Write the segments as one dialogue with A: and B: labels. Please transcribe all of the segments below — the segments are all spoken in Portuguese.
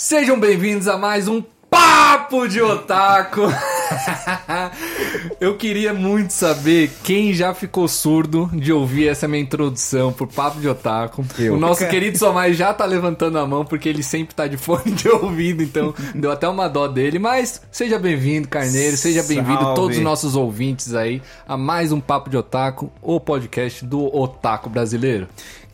A: Sejam bem-vindos a mais um Papo de Otaku. Eu queria muito saber quem já ficou surdo de ouvir essa minha introdução por Papo de Otaku.
B: Eu.
A: O nosso querido Somai já tá levantando a mão porque ele sempre tá de fone de ouvido, então deu até uma dó dele. Mas seja bem-vindo, Carneiro, seja bem-vindo todos os nossos ouvintes aí a mais um Papo de Otaku, o podcast do Otaku brasileiro.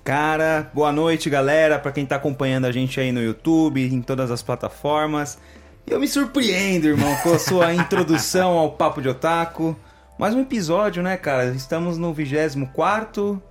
B: Cara, boa noite, galera, pra quem tá acompanhando a gente aí no YouTube, em todas as plataformas. Eu me surpreendo, irmão, com a sua introdução ao Papo de Otaku. Mais um episódio, né, cara? Estamos no 24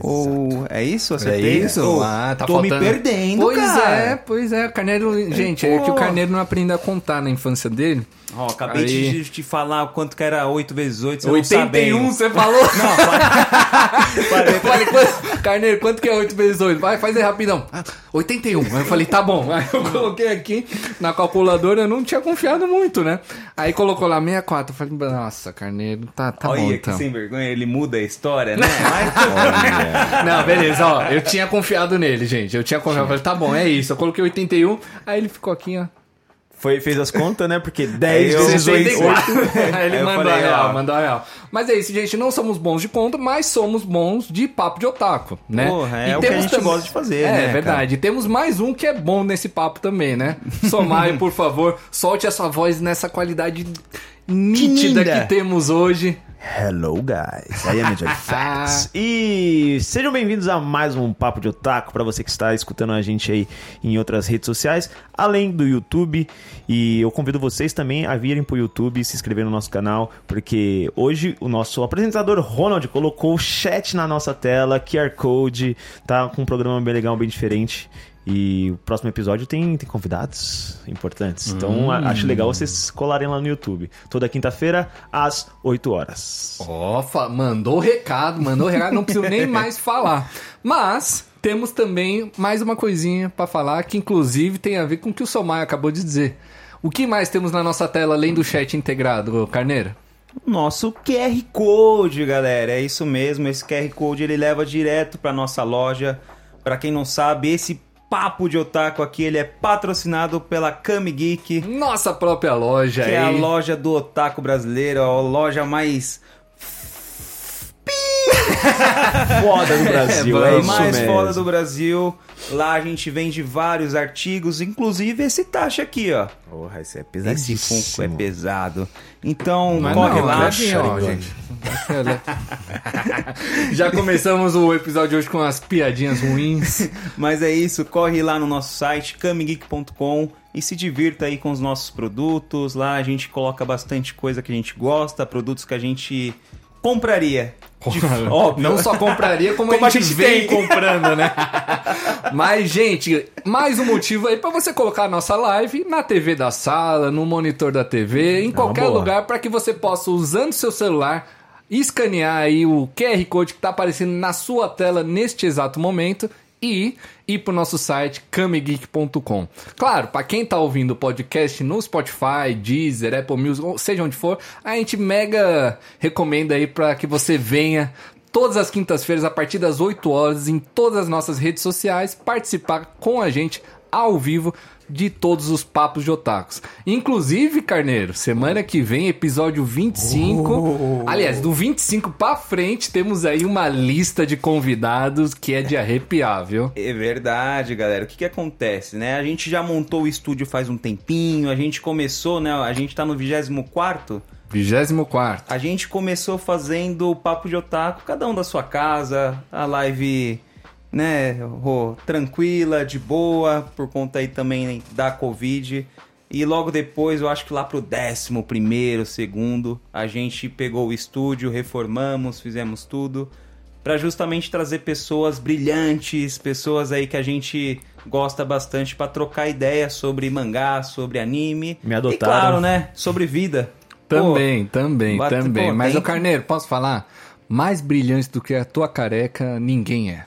B: Ou é isso? Acertei?
A: isso?
B: Ô,
A: Ah, tá
B: tô
A: faltando.
B: me perdendo,
A: Pois
B: cara.
A: é, pois é. Carneiro, gente, é
B: pô.
A: que o Carneiro não aprende a contar na infância dele.
B: Ó, acabei
A: Aí.
B: de te falar quanto que era 8 vezes 8, você
A: 81,
B: não
A: você falou?
B: Não, falei,
A: falei, quanto- Carneiro, quanto que é 8 vezes 8? Vai, faz aí rapidão. Ah, 81. Aí eu falei, tá bom. Aí eu coloquei aqui na calculadora, eu não tinha confiado muito, né? Aí colocou lá 64. Eu falei, nossa, Carneiro, tá, tá
B: Olha
A: bom
B: que
A: então.
B: sem vergonha, ele muda a história, né? Mas,
A: Não, beleza, ó. Eu tinha confiado nele, gente. Eu tinha confiado. Eu falei, tá bom, é isso. Eu coloquei 81. Aí ele ficou aqui, ó.
C: Foi, fez as contas, né? Porque 10
B: eu-
C: vezes 8.
A: 64. Aí ele
B: Aí
A: mandou
B: falei,
A: a real,
B: ó.
A: mandou a real. Mas é isso, gente. Não somos bons de conta, mas somos bons de papo de otaku, né?
B: Porra, é
A: E
B: o que a gente
A: também-
B: gosta de fazer,
A: É,
B: né,
A: É verdade. E temos mais um que é bom nesse papo também, né? Somaio, por favor, solte a sua voz nessa qualidade nítida que temos hoje.
C: Hello, guys. I am Enjoy Facts. e sejam bem-vindos a mais um Papo de Otaku para você que está escutando a gente aí em outras redes sociais, além do YouTube. E eu convido vocês também a virem pro YouTube e se inscrever no nosso canal, porque hoje o nosso apresentador Ronald colocou o chat na nossa tela, QR Code, tá com um programa bem legal, bem diferente. E o próximo episódio tem, tem convidados importantes. Então a- acho legal vocês colarem lá no YouTube. Toda quinta-feira, às 8 horas.
A: Ó, mandou o recado, mandou o recado, não preciso nem mais falar. Mas temos também mais uma coisinha pra falar que inclusive tem a ver com o que o Somaio acabou de dizer. O que mais temos na nossa tela além do chat integrado, Carneiro?
B: nosso QR Code, galera. É isso mesmo, esse QR Code ele leva direto para nossa loja. Para quem não sabe, esse papo de otaku aqui, ele é patrocinado pela Kami Geek,
A: Nossa própria loja
B: que é a loja do otaku brasileiro, a loja mais
C: Foda do Brasil,
A: É,
C: é, isso
B: mais
C: mesmo.
B: foda do Brasil. Lá a gente vende vários artigos, inclusive esse taxa aqui, ó.
C: Porra, esse é
B: Esse
C: pesadíssimo.
B: Funko é pesado. Então,
A: Mas
B: corre
A: não,
B: lá.
A: levinho, ó, gente. Já começamos o episódio de hoje com as piadinhas ruins.
B: Mas é isso, corre lá no nosso site, kamigeek.com e se divirta aí com os nossos produtos. Lá a gente coloca bastante coisa que a gente gosta, produtos que a gente compraria. Óbvio.
A: Não só compraria, como,
B: Como
A: a
B: a
A: gente,
B: gente
A: vem
B: tem.
A: comprando, né? Mas, gente, mais um motivo aí pra você colocar a nossa live na TV da sala, no monitor da TV, em qualquer
C: boa.
A: lugar, para que você possa, usando seu celular, escanear aí o QR Code que tá aparecendo na sua tela neste exato momento e ir pro nosso site kamegeek.com. Claro, para quem tá ouvindo o podcast no Spotify, Deezer, Apple Music, seja onde for, a gente mega recomenda aí para que você venha todas as quintas-feiras a partir das 8 horas em todas as nossas redes sociais participar com a gente ao vivo de todos os papos de otakus. Inclusive, Carneiro, semana que vem, episódio 25. Aliás, do 25 pra frente, temos aí uma lista de convidados que é de arrepiar, viu?
B: É verdade, galera. O que que acontece, né? A gente já montou o estúdio faz um tempinho, a gente começou, né? A gente tá no 24
A: 24.
B: A gente começou fazendo o papo de otaku, cada um da sua casa, a live, né, Rô, tranquila, de boa, por conta aí também da Covid. E logo depois, eu acho que lá pro décimo primeiro, segundo, a gente pegou o estúdio, reformamos, fizemos tudo, Pra justamente trazer pessoas brilhantes, pessoas aí que a gente gosta bastante pra trocar ideia sobre mangá, sobre anime.
C: Me
B: E
C: adotaram.
B: claro, né, sobre vida. Pô,
A: Também, também,
B: bate-
A: também.
B: pô,
A: Mas,
B: tem
A: o Carneiro, posso falar? Mais brilhante do que a tua careca, ninguém é.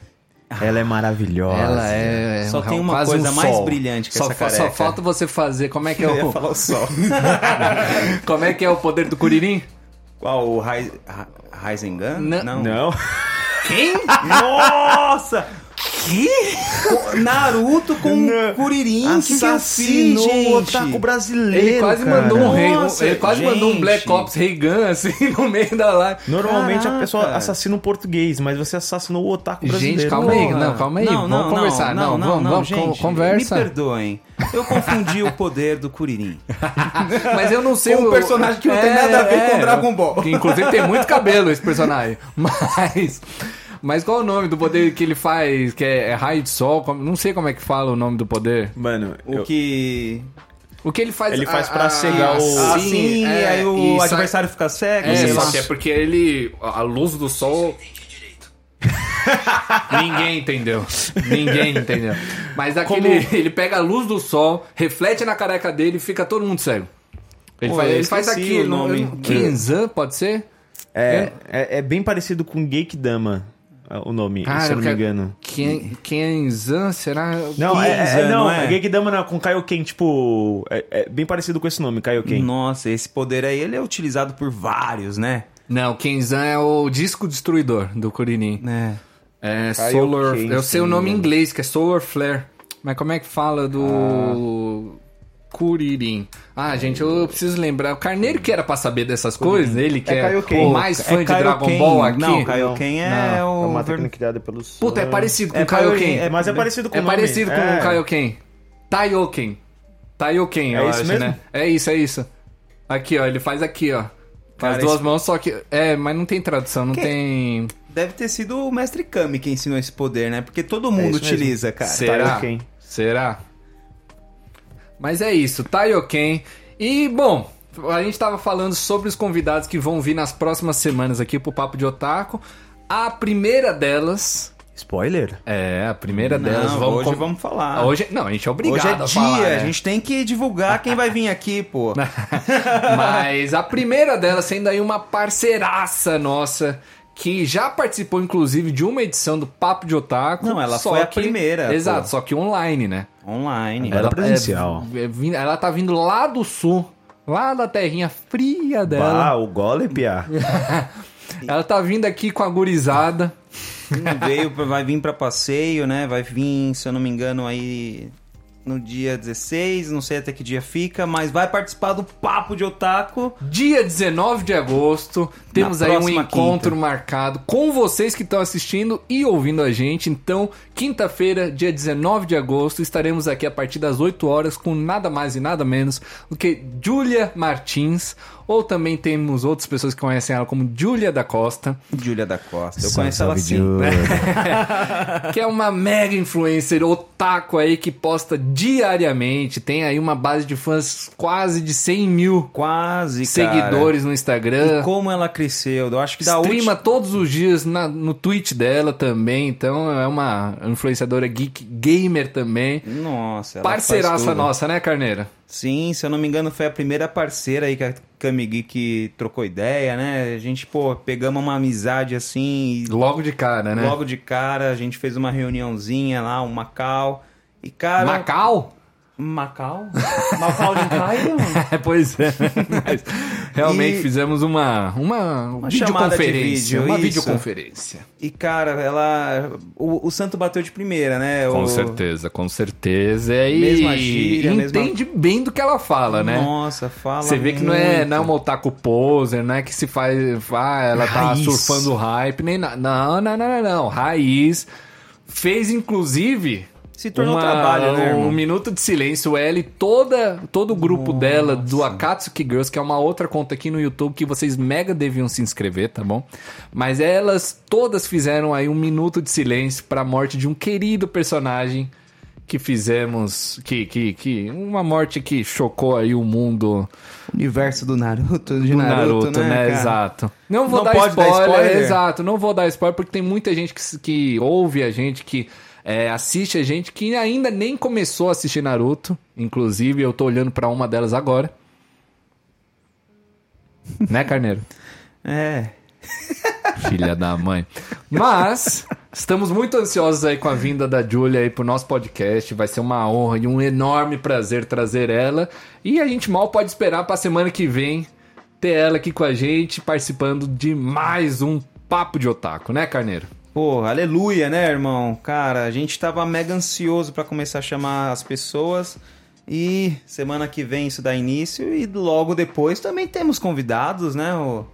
C: Ela é maravilhosa.
A: Ela é.
B: Só
A: um-
B: tem uma
A: quase
B: coisa
A: um
B: mais brilhante que
A: só,
B: essa careca.
A: Só falta você fazer. Como é que é
B: Eu ia
A: o.
B: falar o sol.
A: como é que é o poder do Curirim?
B: Qual? O Rai- Ra- Rasengan?
A: Não.
C: Não.
A: Quem?
B: Nossa!
A: Que?
B: Naruto com
C: Não.
B: Que eu
C: Assassinou o
B: gente?
C: otaku brasileiro.
A: Ele quase
C: cara.
A: mandou um rei,
B: Nossa,
A: ele quase mandou um
B: gente.
A: Black Ops Rei Gun assim no meio da live.
C: Normalmente a
B: Caraca.
C: pessoa assassina um português, mas você assassinou o otaku brasileiro.
A: Gente, calma aí, não, calma aí, vamos conversar. Não, vamos, vamos,
B: gente,
A: conversa.
B: Me perdoem. Eu confundi o poder do Kuririn.
A: Mas eu não sei
B: Com um
A: o
B: personagem que não tem nada a ver com Dragon Ball.
A: Que inclusive tem muito cabelo esse personagem. Mas. Mas qual é o nome do poder que ele faz? Que é, é raio de sol? Como- não sei como é que fala o nome do poder.
C: Mano,
B: O
C: eu-
B: que.
A: O que ele faz?
C: Ele faz pra cegar o-
B: Ah,
A: sim,
B: sim,
A: é,
B: e aí o
A: e sai-
B: adversário fica cego.
A: É, só que é porque ele. A luz do sol. Ninguém entendeu. Ninguém entendeu. Mas aquele. Ele pega a luz do sol, reflete na careca dele e fica todo mundo cego. Ele
B: Pô,
A: faz, ele faz aqui
B: o nome.
A: Kenzan, pode ser?
C: é, é, é bem parecido com Geikdama, o nome,
A: Cara,
C: se eu não me engano.
A: Ken- Kenzan, será?
C: Não, é, é,
B: Kenzan,
C: não,
B: não é?
C: é Geikdama não, com Kaioken, tipo, é, é bem parecido com esse nome, Kaioken.
B: Nossa, esse poder aí ele é utilizado por vários, né?
A: Não, Kenzan é o disco destruidor do Kuririn.
B: É.
A: É
C: Kaioken,
A: Solar. Eu sei o nome em inglês, que é Solar Flare. Mas como é que fala do. Kuririn. Ah, gente, eu preciso lembrar. O Carneiro que era pra saber dessas coisas, ele que
C: É
A: é, o mais fã de Dragon
B: Kaioken.
A: Ball aqui.
B: Não, Kaioken é
C: É
B: o...
C: uma técnica criada pelos...
A: Puta, é parecido com
B: É
A: o Kaioken.
B: Kaioken,
C: É, mas é parecido com
A: É
C: o nome.
A: parecido com
C: é.
A: o Kaioken. Taioken. Taioken,
C: É
A: eu
C: isso
A: acho,
C: mesmo?
A: né? É isso, é isso. Aqui, ó, ele faz aqui, ó.
B: Cara,
A: as duas
B: esse-
A: mãos, só que. É, mas não tem tradução, não
B: Que-
A: tem.
B: Deve ter sido o Mestre Kami que ensinou esse poder, né? Porque todo mundo
C: mesmo.
B: utiliza, cara.
A: Será?
C: Taioken.
A: Será? Mas é isso, Taioken. E, bom, a gente tava falando sobre os convidados que vão vir nas próximas semanas aqui pro Papo de Otaku. A primeira delas.
C: Spoiler?
A: É, a primeira
B: Não,
A: delas. Vamos
B: hoje
A: com-
B: vamos falar.
A: Hoje, não, a gente é obrigado
B: Hoje é
A: a
B: dia,
A: falar, né?
B: a gente tem que divulgar quem vai vir aqui, pô.
A: Mas a primeira delas sendo aí uma parceiraça nossa, que já participou, inclusive, de uma edição do Papo de Otaku.
B: Não, ela
A: só
B: foi a
A: que-
B: primeira,
A: Exato,
B: pô.
A: só que online, né?
B: Online.
C: Era presencial.
A: é- é vin- ela tá vindo lá do sul, lá da terrinha fria dela.
C: Ah, o Golem, Pia.
A: Ela tá vindo aqui com a gurizada.
B: Veio, vai vir pra passeio, né? Vai vir, se eu não me engano, aí no dia 16, não sei até que dia fica, mas vai participar do Papo de Otaku.
A: Dia 19 de agosto, temos aí um encontro
B: quinta.
A: marcado com vocês que estão assistindo e ouvindo a gente. Então, quinta-feira, dia 19 de agosto, estaremos aqui a partir das 8 horas com nada mais e nada menos do que Júlia Martins, ou também temos outras pessoas que conhecem ela como Júlia da Costa,
B: Júlia da Costa. Eu
C: Salve,
B: conheço ela sim.
C: Júlia.
A: que é uma mega influencer otaku aí que posta diariamente, tem aí uma base de fãs quase de 100 mil
B: Quase, cara.
A: seguidores no Instagram.
B: E como ela cresceu. Eu acho que da
A: Streama
B: última...
A: todos os dias na- no Twitch dela também, então é uma influenciadora geek gamer também.
B: Nossa, ela
A: Parceiraça nossa, né, Carneira?
B: Sim, se eu não me engano, foi a primeira parceira aí que a Kami Geek trocou ideia, né? A gente, pô, pegamos uma amizade assim
A: Logo de cara, né?
B: logo de cara a gente fez uma reuniãozinha lá, um Macau. E, cara...
A: Macau?
B: Macau? Macau de Caio?
A: É, pois é. Mas realmente
B: E-
A: fizemos uma, uma,
B: Uma chamada de
A: videoconferência.
B: vídeo,
A: uma
B: isso.
A: videoconferência.
B: E, cara, ela... O, o santo bateu de primeira, né?
A: Com
B: o...
A: certeza, com certeza. E
B: Mesma gíria,
A: entende bem do que ela fala, né?
B: Nossa, fala
A: Você vê que não é,
B: muito.
A: não é uma otaku poser, não é que se faz. Ah, ela tá
C: Raiz.
A: surfando o hype, nem nada. Não, não, não, não, não. Raiz. Fez, inclusive.
B: Se tornou trabalho, né, irmão?
A: Um minuto de silêncio. Ela e toda, todo o grupo dela, do Akatsuki Girls, que é uma outra conta aqui no YouTube que vocês mega deviam se inscrever, tá bom? Mas elas todas fizeram aí um minuto de silêncio pra morte de um querido personagem que fizemos. Que, que, que. Uma morte que chocou aí o mundo
B: Universo do Naruto, de
A: do
B: Naruto,
A: Naruto,
B: né,
A: né? Exato. Não vou
B: Não
A: dar,
B: pode dar
A: spoiler,
B: spoiler?
A: Exato, não vou dar spoiler porque tem muita gente que, que ouve a gente, que é, assiste a gente, que ainda nem começou a assistir Naruto. Inclusive, eu tô olhando pra uma delas agora. né, Carneiro?
B: É.
A: Filha da mãe. Mas estamos muito ansiosos aí com a vinda da Julia aí pro nosso podcast. Vai ser uma honra e um enorme prazer trazer ela. E a gente mal pode esperar pra semana que vem ter ela aqui com a gente, participando de mais um Papo de Otaku, né, Carneiro?
B: Pô, aleluia, né, irmão? Cara, a gente tava mega ansioso pra começar a chamar as pessoas. E semana que vem isso dá início. E logo depois também temos convidados, né? ô?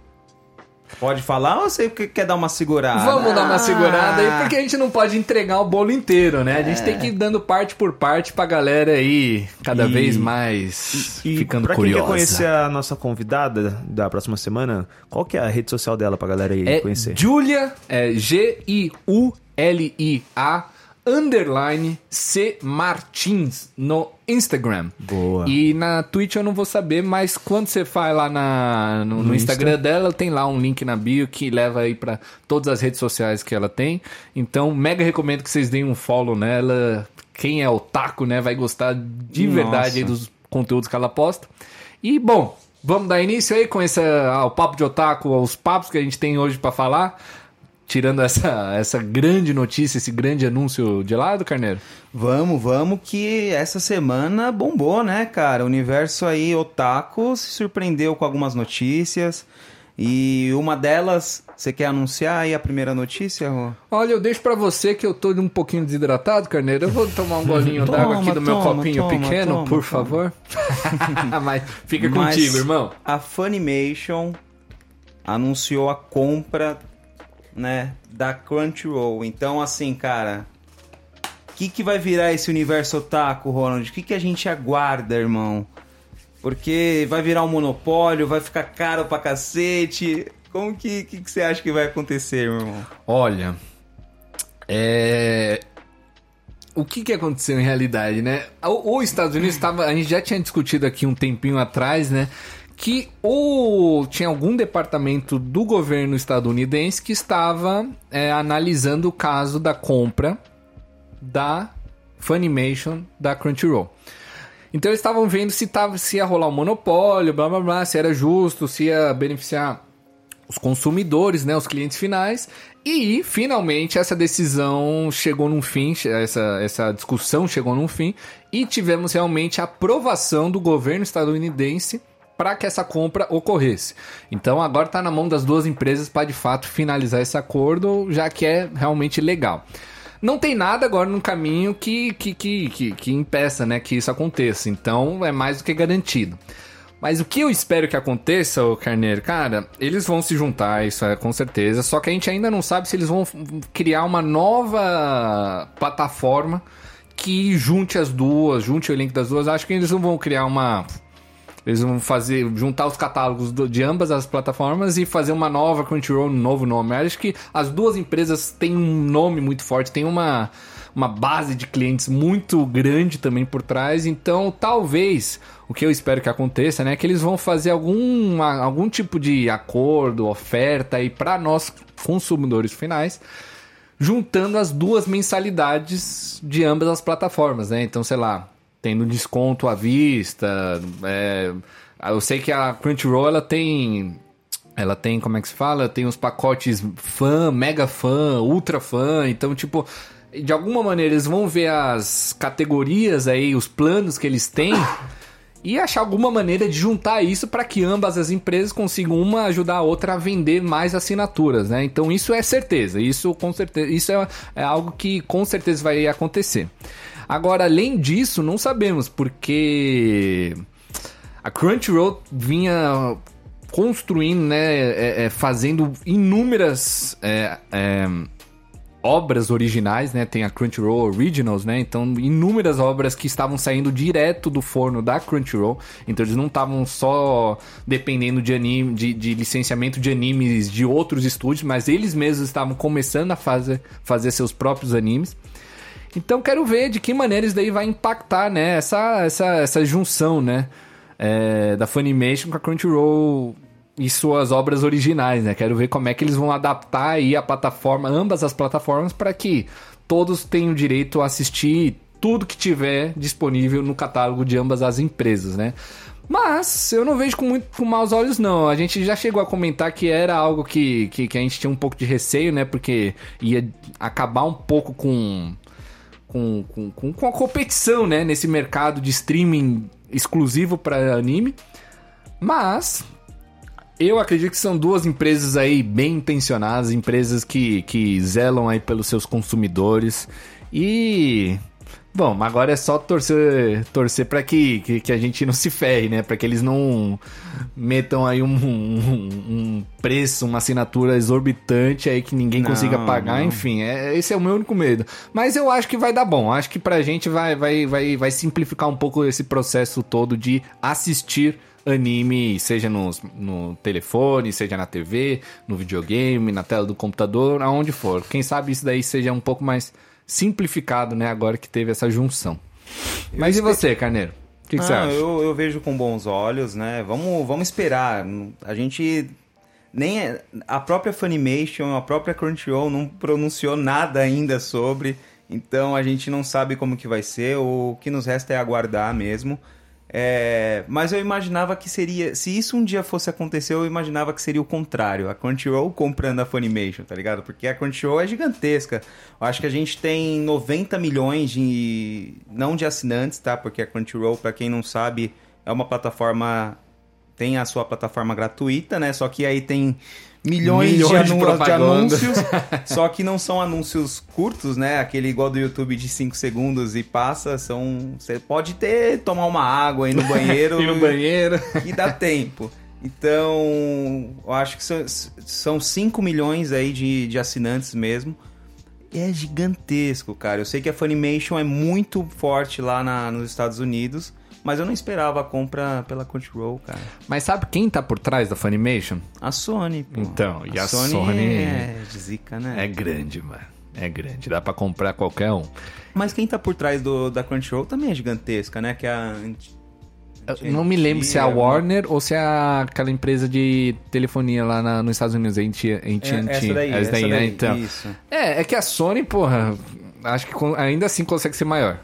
B: Pode falar ou você que- quer dar uma segurada?
A: Vamos dar uma
B: Ah,
A: segurada aí, porque a gente não pode entregar o bolo inteiro, né? A gente tem que ir dando parte por parte pra galera aí cada
C: E-
A: vez mais
C: E
A: ficando
C: pra
A: curiosa.
C: quem quer conhecer a nossa convidada da próxima semana, qual que é a rede social dela pra galera aí
A: É
C: conhecer?
A: Julia, é G-I-U-L-I-A, underline C Martins no Instagram.
C: Boa.
A: E na Twitch eu não vou saber, mas quando você vai lá na, no, no Instagram dela, tem lá um link na bio que leva aí pra todas as redes sociais que ela tem. Então, mega recomendo que vocês deem um follow nela. Quem é otaku, né, vai gostar de
B: Nossa.
A: verdade dos conteúdos que ela posta. E, bom, vamos dar início aí com esse, ao papo de otaku, aos papos que a gente tem hoje pra falar. Tirando essa, essa grande notícia, esse grande anúncio de lado, Carneiro?
B: Vamos, vamos, que essa semana bombou, né, cara? O universo aí, otaku, se surpreendeu com algumas notícias. E uma delas, você quer anunciar aí a primeira notícia, Rô?
A: Olha, eu deixo pra você que eu tô um pouquinho desidratado, Carneiro. Eu vou tomar um golinho d'água aqui do meu
B: toma,
A: copinho
B: toma,
A: pequeno,
B: toma,
A: por favor. Mas fica
B: Mas
A: contigo, irmão.
B: A Funimation anunciou a compra, né, da Crunchyroll. Então, assim, cara, o que, que vai virar esse universo otaku, Ronald? O que, que a gente aguarda, irmão? Porque vai virar um monopólio, vai ficar caro pra cacete. Como que, que, que você acha que vai acontecer, meu irmão?
A: Olha, é... O que, que aconteceu em realidade, né? O- Os Estados Unidos estava, a gente já tinha discutido aqui um tempinho atrás, né? Que ou tinha algum departamento do governo estadunidense que estava é, analisando o caso da compra da Funimation da Crunchyroll. Então eles estavam vendo se, tava, se ia rolar um monopólio, blá blá blá, se era justo, se ia beneficiar os consumidores, né, os clientes finais. E finalmente essa decisão chegou num fim, essa, essa discussão chegou num fim e tivemos realmente a aprovação do governo estadunidense para que essa compra ocorresse. Então agora está na mão das duas empresas para de fato finalizar esse acordo, já que é realmente legal. Não tem nada agora no caminho que, que, que, que, que impeça né, que isso aconteça. Então é mais do que garantido. Mas o que eu espero que aconteça, ô Carneiro, cara, eles vão se juntar, isso é com certeza. Só que a gente ainda não sabe se eles vão criar uma nova plataforma que junte as duas, junte o link das duas. Acho que eles não vão criar uma. Eles vão fazer, juntar os catálogos do- de ambas as plataformas e fazer uma nova Crunchyroll, um novo nome. Eu acho que as duas empresas têm um nome muito forte, tem uma, uma base de clientes muito grande também por trás. Então, talvez, o que eu espero que aconteça, né, é que eles vão fazer algum, algum tipo de acordo, oferta aí para nós consumidores finais juntando as duas mensalidades de ambas as plataformas, né? Então, sei lá, tendo desconto à vista. é, eu sei que a Crunchyroll ela tem. Ela tem, como é que se fala? Tem os pacotes fã, mega fã, ultra fã. Então, tipo, de alguma maneira eles vão ver as categorias aí, os planos que eles têm. E achar alguma maneira de juntar isso para que ambas as empresas consigam uma ajudar a outra a vender mais assinaturas, né? Então isso é certeza, isso com certeza, isso é, é algo que com certeza vai acontecer. Agora, além disso, não sabemos porque a Crunchyroll vinha construindo, né, é, é, fazendo inúmeras é, é, obras originais, né? Tem a Crunchyroll Originals, né? Então, inúmeras obras que estavam saindo direto do forno da Crunchyroll. Então, eles não estavam só dependendo de anime, de, de licenciamento de animes de outros estúdios, mas eles mesmos estavam começando a fazer, fazer seus próprios animes. Então, quero ver de que maneira isso daí vai impactar, né? Essa, essa, essa junção, né? É, da Funimation com a Crunchyroll e suas obras originais, né? Quero ver como é que eles vão adaptar aí a plataforma, ambas as plataformas, para que todos tenham direito a assistir tudo que tiver disponível no catálogo de ambas as empresas, né? Mas eu não vejo com muito com maus olhos, não. A gente já chegou a comentar que era algo que, que, que a gente tinha um pouco de receio, né? Porque ia acabar um pouco com, com, com, com, a competição, né? Nesse mercado de streaming exclusivo para anime. Mas Eu acredito que são duas empresas aí bem intencionadas, empresas que, que zelam aí pelos seus consumidores. E Bom, mas agora é só torcer, torcer para que, que, que, a gente não se ferre, né? Para que eles não metam aí um, um, um, preço, uma assinatura exorbitante aí que ninguém não, consiga pagar. Não. Enfim, é, esse é o meu único medo. Mas eu acho que vai dar bom. Acho que pra gente vai, vai, vai, vai simplificar um pouco esse processo todo de assistir anime, seja no, no telefone, seja na TV, no videogame, na tela do computador, aonde for. Quem sabe isso daí seja um pouco mais simplificado, né? Agora que teve essa junção. Eu Mas e você, Carneiro? O que, que você acha?
B: Eu, eu vejo com bons olhos, né? Vamos, vamos esperar. A gente nem é, a própria Funimation, a própria Crunchyroll não pronunciou nada ainda sobre, então a gente não sabe como que vai ser. O que nos resta é aguardar mesmo. É, mas eu imaginava que seria. Se isso um dia fosse acontecer, eu imaginava que seria o contrário. A Crunchyroll comprando a Funimation, tá ligado? Porque a Crunchyroll é gigantesca. Eu acho que a gente tem 90 milhões de. Não de assinantes, tá? Porque a Crunchyroll, para quem não sabe, é uma plataforma. Tem a sua plataforma gratuita, né? Só que aí tem milhões, milhões de, de, de, anúncios, só que não são anúncios curtos, né? Aquele igual do YouTube de 5 segundos e passa, são você pode ter tomar uma água aí no banheiro,
A: ir no banheiro
B: e dá tempo. Então, eu acho que são, são 5 milhões aí de, de assinantes mesmo. É gigantesco, cara. Eu sei que a Funimation é muito forte lá na, nos Estados Unidos. Mas eu não esperava a compra pela Crunchyroll, cara.
A: Mas sabe quem tá por trás da Funimation?
B: A Sony, pô.
A: Então, e a, a Sony, Sony é de zica, né? É grande, mano. É grande, dá para comprar qualquer um.
B: Mas quem tá por trás do, da Crunchyroll também é gigantesca, né? Que é a
A: eu não me lembro se é a Warner ou se é aquela empresa de telefonia lá na, nos Estados Unidos, AT&T. É,
B: essa daí, essa daí, né? Então, isso.
A: É, é que a Sony, porra, acho que ainda assim consegue ser maior.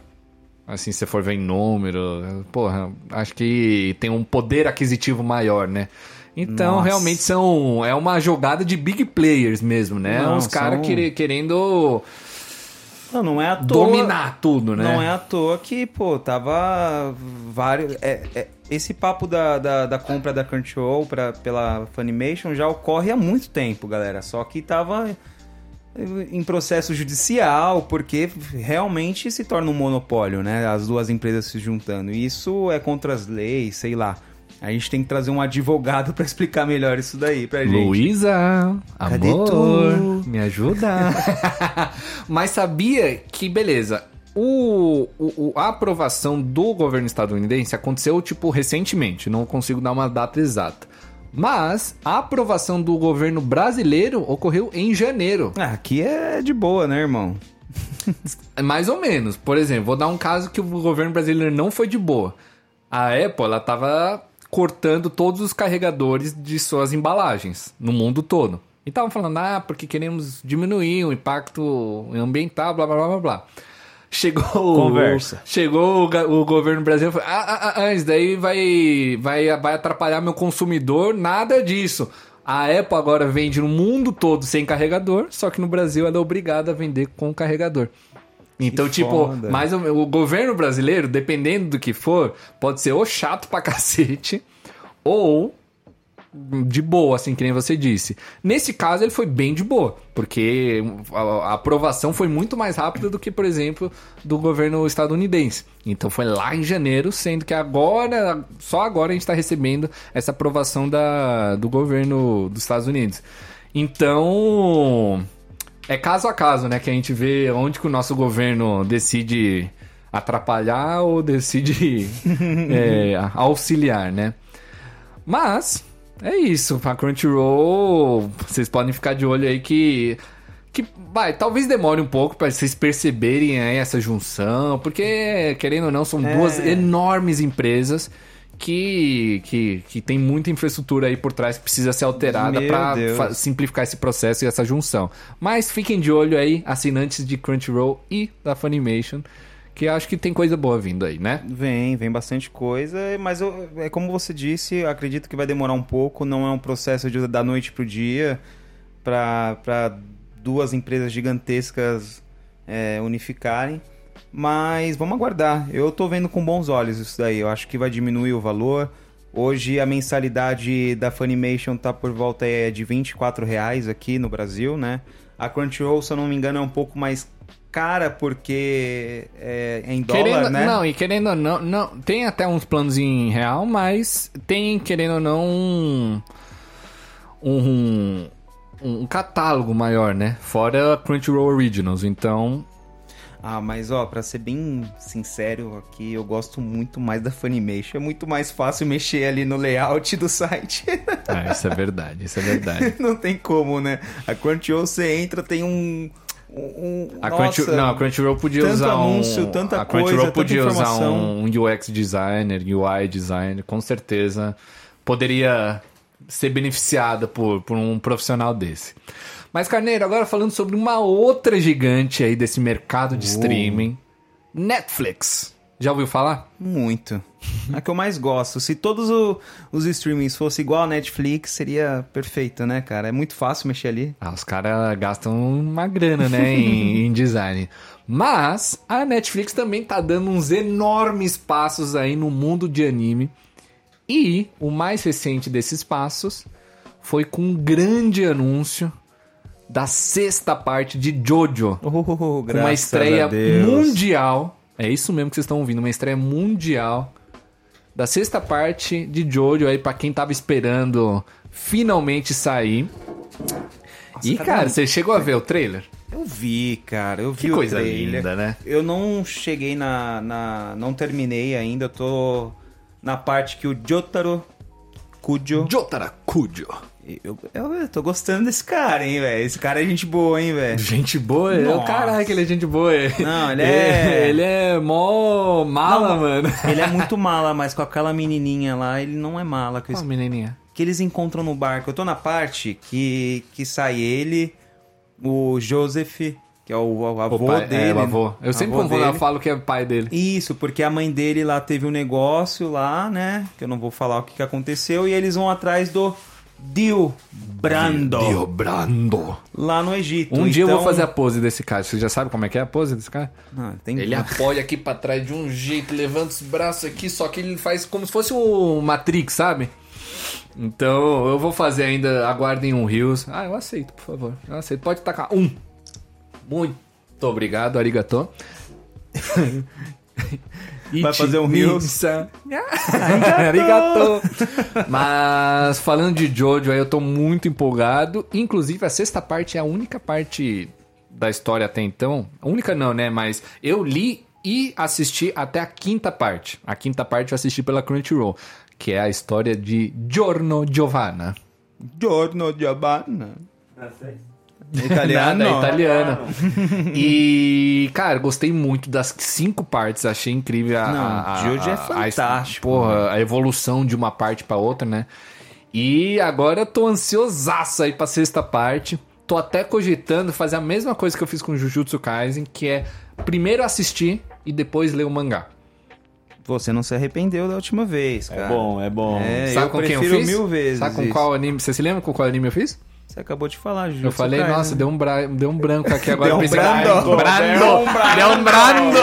A: Assim, se você for ver em número, porra, acho que tem um poder aquisitivo maior, né? Então, Nossa. realmente são. É uma jogada de big players mesmo, né? Não, Uns caras são... querendo.
B: Não, não é à toa.
A: Dominar tudo, né?
B: Não é à toa que, pô, tava vários. É, é, esse papo da, da, da, compra da Crunchyroll pra, pela Funimation já ocorre há muito tempo, galera. Só que tava em processo judicial, porque realmente se torna um monopólio, né? As duas empresas se juntando. E isso é contra as leis, sei lá. A gente tem que trazer um advogado para explicar melhor isso daí pra gente.
A: Luísa, amor, me ajuda. Mas sabia que, beleza, o, o, a aprovação do governo estadunidense aconteceu, tipo, recentemente. Não consigo dar uma data exata. Mas a aprovação do governo brasileiro ocorreu em janeiro.
B: Ah, aqui é de boa, né, irmão?
A: Mais ou menos. Por exemplo, vou dar um caso que o governo brasileiro não foi de boa. A Apple, ela tava cortando todos os carregadores de suas embalagens no mundo todo. E estavam falando, ah, porque queremos diminuir o impacto ambiental, blá blá blá blá blá. Chegou
B: Conversa.
A: Chegou o, o governo brasileiro falou: ah, ah, ah, isso daí vai, vai, vai atrapalhar meu consumidor, nada disso. A Apple agora vende no mundo todo sem carregador, só que no Brasil ela é obrigada a vender com carregador. Então, que tipo, foda. o, o, governo brasileiro, dependendo do que for, pode ser ou chato pra cacete, ou de boa, assim, que nem você disse. Nesse caso, ele foi bem de boa, porque a, aprovação foi muito mais rápida do que, por exemplo, do governo estadunidense. Então foi lá em janeiro, sendo que agora, só agora a gente está recebendo essa aprovação da, do governo dos Estados Unidos. Então, é caso a caso, né, que a gente vê onde que o nosso governo decide atrapalhar ou decide é, auxiliar, né? Mas é isso, a Crunchyroll, vocês podem ficar de olho aí que que vai, talvez demore um pouco para vocês perceberem aí essa junção, porque querendo ou não são é. duas enormes empresas que, que, que tem muita infraestrutura aí por trás que precisa ser alterada para simplificar esse processo e essa junção. Mas fiquem de olho aí, assinantes de Crunchyroll e da Funimation, que acho que tem coisa boa vindo aí, né?
B: Vem, vem bastante coisa, mas eu, é como você disse, acredito que vai demorar um pouco, não é um processo de, da noite pro dia para duas empresas gigantescas é, unificarem. Mas vamos aguardar. Eu tô vendo com bons olhos isso daí. Eu acho que vai diminuir o valor. Hoje a mensalidade da Funimation tá por volta é, de 24 reais aqui no Brasil, né? A Crunchyroll, se eu não me engano, é um pouco mais cara porque é em dólar,
A: Querendo,
B: né?
A: Não, e querendo ou não, não, tem até uns planos em real, mas tem, querendo ou não, um, um, um catálogo maior, né? Fora a Crunchyroll Originals, então...
B: Ah, mas ó, pra ser bem sincero aqui, eu gosto muito mais da Funimation. É muito mais fácil mexer ali no layout do site.
A: Ah, isso é verdade, isso é verdade.
B: não tem como, né? A Crunchyroll você entra, tem um... um
A: A,
B: nossa,
A: Crunchy, não, a Crunchyroll podia
B: tanto
A: usar
B: anúncio,
A: um...
B: tanta
A: a Crunchyroll
B: coisa,
A: podia
B: tanta
A: usar um, um UX designer, UI designer, com certeza poderia ser beneficiada por, por um profissional desse. Mas, Carneiro, agora falando sobre uma outra gigante aí desse mercado de streaming, Netflix. Já ouviu falar?
B: Muito. A que eu mais gosto. Se todos o- os streamings fossem igual a Netflix, seria perfeito, né, cara? É muito fácil mexer ali.
A: Ah, os caras gastam uma grana, né, em, em design. Mas a Netflix também tá dando uns enormes passos aí no mundo de anime. E o mais recente desses passos foi com um grande anúncio da sexta parte de Jojo.
B: Oh,
A: Com uma estreia mundial. É isso mesmo que vocês estão ouvindo, uma estreia mundial da sexta parte de Jojo aí pra quem tava esperando finalmente sair. e
B: cada
A: cara, você chegou a ver o trailer?
B: Eu vi, cara. Eu vi
A: Que
B: o
A: coisa linda, né?
B: Eu não cheguei na, na. Não terminei ainda. Eu tô na parte que o Jotaro Kujo.
A: Jotara Kujo.
B: Eu, eu, eu tô gostando desse cara, hein, velho. Esse cara é gente boa, hein, velho.
A: Gente boa, é o caralho que ele é gente boa.
B: Não, ele é-
A: Ele é mó mala,
B: Não,
A: mano.
B: Ele é muito mala, mas com aquela menininha lá, ele não é mala. Que,
A: Ó, menininha.
B: que eles encontram no barco. Eu tô na parte que, que sai ele, o Joseph, que é o, o avô
A: O pai-
B: dele.
A: É, o avô. Eu sempre
B: avô
A: eu falo que é pai dele.
B: Isso, porque a mãe dele lá teve um negócio lá, né? Que eu não vou falar o que, que aconteceu. E eles vão atrás do Dio Brando.
A: Dio Brando.
B: Lá no Egito.
A: Um dia eu vou
B: Então-
A: fazer a pose desse cara. Você já sabe como é que é a pose desse cara?
B: Ah, tem...
A: Ele apoia aqui pra trás de um jeito, levanta os braços aqui, só que ele faz como se fosse o Matrix, sabe? Então eu vou fazer ainda, aguardem um Rios. Ah, eu aceito, por favor. Eu aceito. Pode tacar um. Muito obrigado,
B: Vai fazer um?
A: Ichi-san. arigato. Mas falando de Jojo, aí eu tô muito empolgado. Inclusive, a sexta parte é a única parte da história até então. A única não, né? Mas eu li e assisti até a quinta parte. A quinta parte eu assisti pela Crunchyroll, que é a história de Giorno Giovanna.
B: Giorno Giovanna.
A: É italiana. e, cara, gostei muito das cinco partes. Achei incrível a.
B: Não,
A: a, a,
B: é
A: a-
B: fantástico,
A: porra, a evolução de uma parte pra outra, né? E agora eu tô ansiosaço aí pra sexta parte. Tô até cogitando fazer a mesma coisa que eu fiz com Jujutsu Kaisen, que é primeiro assistir e depois ler o mangá.
B: Você não se arrependeu da última vez, cara.
C: É bom, é bom.
B: É,
A: Sabe
B: eu
A: com quem eu
B: prefiro
A: fiz?
B: mil vezes
A: Sabe com
B: isso.
A: qual anime? Você se lembra com qual anime eu fiz?
B: Você acabou de falar, Jujutsu
A: Eu falei,
B: Kaisen.
A: nossa, deu um, bra... deu um branco aqui agora.
B: Deu um
A: pensei,
B: brando.
A: "Ai, brando. Deu um brando.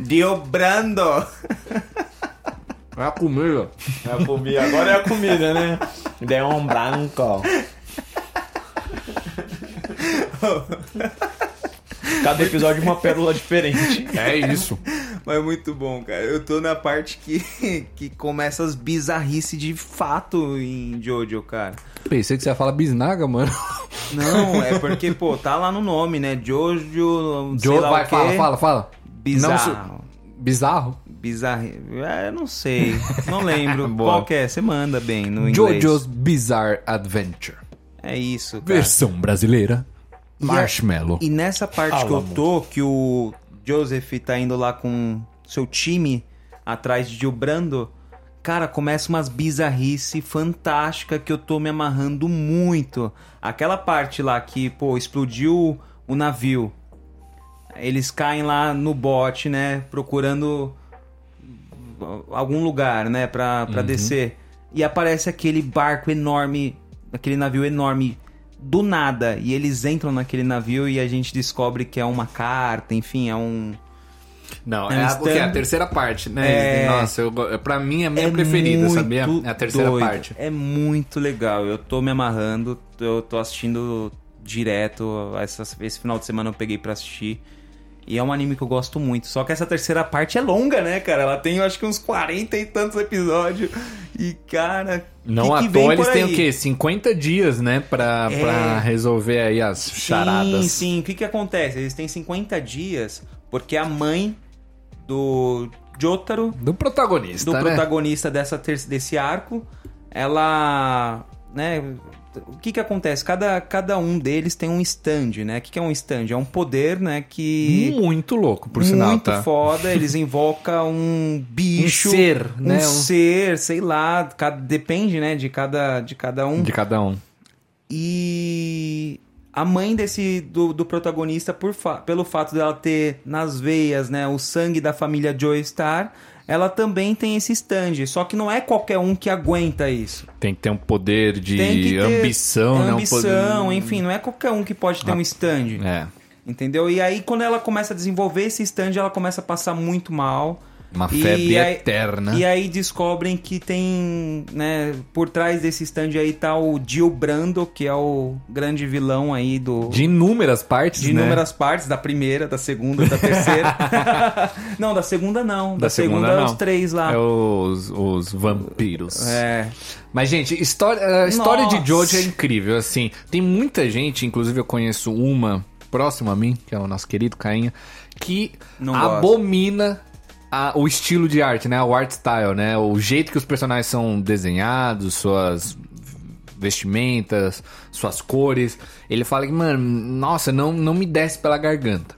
B: Dio Brando.
A: É a comida.
C: É a comida. Agora é a comida, né? De um branco. Cada episódio uma pérola diferente.
A: É isso.
B: Mas é muito bom, cara. Eu tô na parte que, que começa as bizarrices de fato em Jojo, cara.
A: Pensei que você ia falar bisnaga, mano.
B: Não, é porque, pô, tá lá no nome, né? Jojo, sei
A: Jo,
B: lá
A: vai,
B: o
A: fala, fala, fala.
B: Bizarro.
A: Bizarro?
B: Bizarro. É, não sei. Não lembro. Qual que é? Você manda bem no inglês.
A: Jojo's Bizarre Adventure.
B: É isso, cara.
A: Versão brasileira.
B: E a-
A: Marshmallow.
B: E nessa parte que eu tô, que o Joseph tá indo lá com seu time atrás de Gil Brando, cara, começa umas bizarrice fantástica que eu tô me amarrando muito. Aquela parte lá que, pô, explodiu o navio. Eles caem lá no bote, né, procurando algum lugar, né, pra, pra descer. E aparece aquele barco enorme, aquele navio enorme do nada. E eles entram naquele navio e a gente descobre que é uma carta, enfim, é um.
A: Não,
B: É
A: é, a, o quê? a
B: stand-
A: terceira parte, né?
B: É.
A: Nossa, eu, pra mim é a minha preferida,
B: muito
A: sabia? É a terceira
B: doido.
A: parte.
B: É muito legal. Eu tô me amarrando, eu tô assistindo direto. Essa- esse final de semana eu peguei pra assistir. E é um anime que eu gosto muito. Só que essa terceira parte é longa, né, cara? Ela tem, eu acho que uns 40 e tantos episódios. E, cara.
A: Não
B: que
A: à toa eles têm o quê? 50 dias, né? Pra,
B: É.
A: pra resolver aí as charadas.
B: Sim, sim. O que que acontece? Eles têm 50 dias porque a mãe do Jotaro
A: Do protagonista,
B: do
A: né?
B: protagonista dessa desse arco, ela, né, o que que acontece? Cada, cada um deles tem um stand, né? O que que é um stand? É um poder, né, que
A: Muito louco, por sinal,
B: muito
A: tá?
B: foda, eles invocam um bicho,
A: Um ser, né?
B: um
A: Um-
B: ser, sei lá, cada- depende, né, de cada de cada um.
A: De cada um.
B: E a mãe desse do, do protagonista, por fa- pelo fato dela ter nas veias, né, o sangue da família Joestar, ela também tem esse stand. Só que não é qualquer um que aguenta isso.
A: Tem que ter um poder de
B: ter
A: ambição, né?
B: Ambição,
A: poder...
B: enfim, não é qualquer um que pode ter um stand.
A: É.
B: Entendeu? E aí, quando ela começa a desenvolver esse stand, ela começa a passar muito mal.
A: Uma
B: E
A: febre
B: aí-
A: eterna.
B: E aí descobrem que tem, né, por trás desse stand aí tá o Gil Brando, que é o grande vilão aí do...
A: De inúmeras partes,
B: de
A: né?
B: inúmeras partes, da primeira, da segunda, da terceira. não, da segunda não. Da,
A: Da
B: segunda,
A: segunda
B: é os três lá.
A: É os, os vampiros.
B: É.
A: Mas, gente, história, a história de
B: Nossa.
A: Jojo é incrível, assim. Tem muita gente, inclusive eu conheço uma próxima a mim, que é o nosso querido Cainha, que
B: Não
A: abomina a- o estilo de arte, né? O art style, né? O jeito que os personagens são desenhados, suas vestimentas, suas cores. Ele fala que, mano, nossa, não, não me desce pela garganta.